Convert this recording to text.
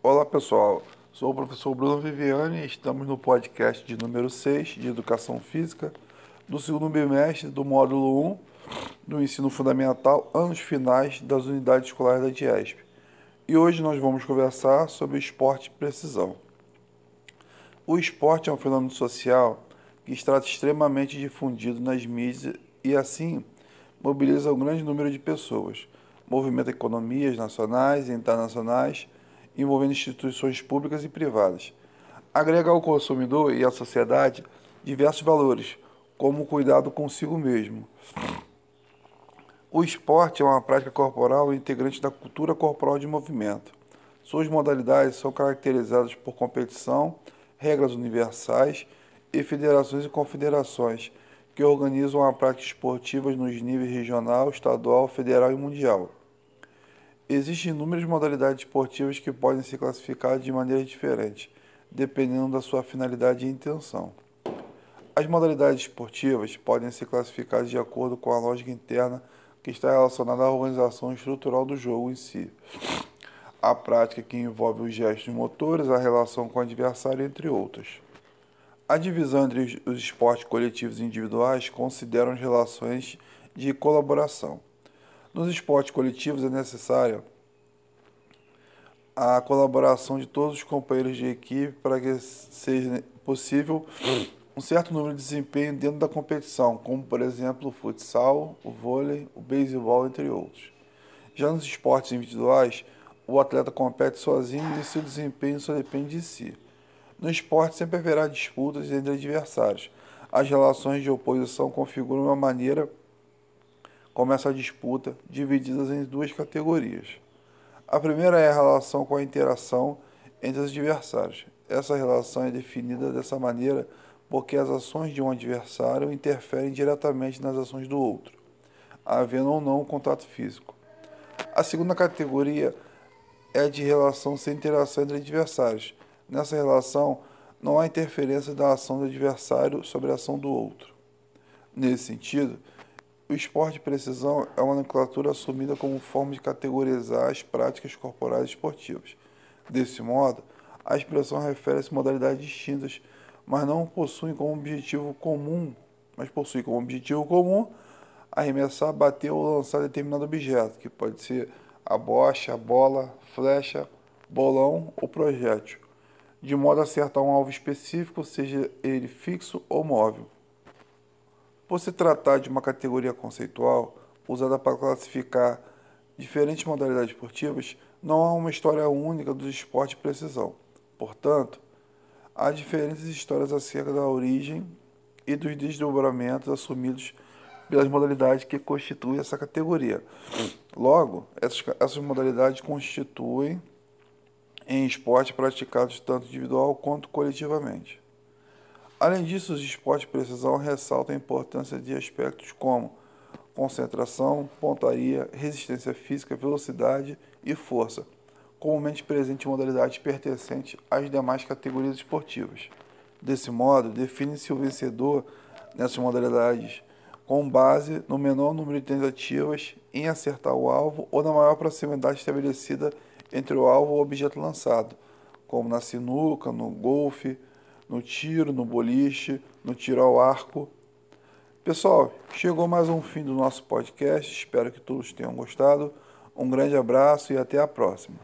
Olá pessoal, sou o professor Bruno Viviane e estamos no podcast de número 6 de Educação Física do segundo bimestre do módulo 1 do ensino fundamental, anos finais das unidades escolares da DIESP. E hoje nós vamos conversar sobre esporte e precisão. O esporte é um fenômeno social que está extremamente difundido nas mídias e assim mobiliza um grande número de pessoas, movimenta economias nacionais e internacionais envolvendo instituições públicas e privadas. Agrega ao consumidor e à sociedade diversos valores, como o cuidado consigo mesmo. O esporte é uma prática corporal integrante da cultura corporal de movimento. Suas modalidades são caracterizadas por competição, regras universais e federações e confederações que organizam a prática esportiva nos níveis regional, estadual, federal e mundial. Existem inúmeras modalidades esportivas que podem ser classificadas de maneira diferente, dependendo da sua finalidade e intenção. As modalidades esportivas podem ser classificadas de acordo com a lógica interna que está relacionada à organização estrutural do jogo em si. A prática que envolve os gestos motores, a relação com o adversário, entre outras. A divisão entre os esportes coletivos e individuais considera as relações de colaboração. Nos esportes coletivos é necessária a colaboração de todos os companheiros de equipe para que seja possível um certo número de desempenho dentro da competição, como por exemplo o futsal, o vôlei, o beisebol, entre outros. Já nos esportes individuais, o atleta compete sozinho e seu desempenho só depende de si. No esporte sempre haverá disputas entre adversários. As relações de oposição configuram uma maneira como essa disputa, divididas em duas categorias. A primeira é a relação com a interação entre os adversários. Essa relação é definida dessa maneira porque as ações de um adversário interferem diretamente nas ações do outro, havendo ou não um contato físico. A segunda categoria é de relação sem interação entre adversários. Nessa relação, não há interferência da ação do adversário sobre a ação do outro. Nesse sentido, o esporte de precisão é uma nomenclatura assumida como forma de categorizar as práticas corporais esportivas. Desse modo, a expressão refere-se a modalidades distintas, mas não possuem como objetivo comum, mas possui como objetivo comum arremessar, bater ou lançar determinado objeto, que pode ser a bocha, a bola, flecha, bolão ou projétil, de modo a acertar um alvo específico, seja ele fixo ou móvel. Por se tratar de uma categoria conceitual usada para classificar diferentes modalidades esportivas, não há uma história única do esporte de precisão. Portanto, há diferentes histórias acerca da origem e dos desdobramentos assumidos pelas modalidades que constituem essa categoria. Logo, essas, essas modalidades constituem em esporte praticados tanto individual quanto coletivamente. Além disso, os esportes de precisão ressaltam a importância de aspectos como concentração, pontaria, resistência física, velocidade e força, comumente presentes em modalidades pertencentes às demais categorias esportivas. Desse modo, define-se o vencedor nessas modalidades com base no menor número de tentativas em acertar o alvo ou na maior proximidade estabelecida entre o alvo e o objeto lançado, como na sinuca, no golfe, no tiro, no boliche, no tiro ao arco. Pessoal, chegou mais um fim do nosso podcast. Espero que todos tenham gostado. Um grande abraço e até a próxima.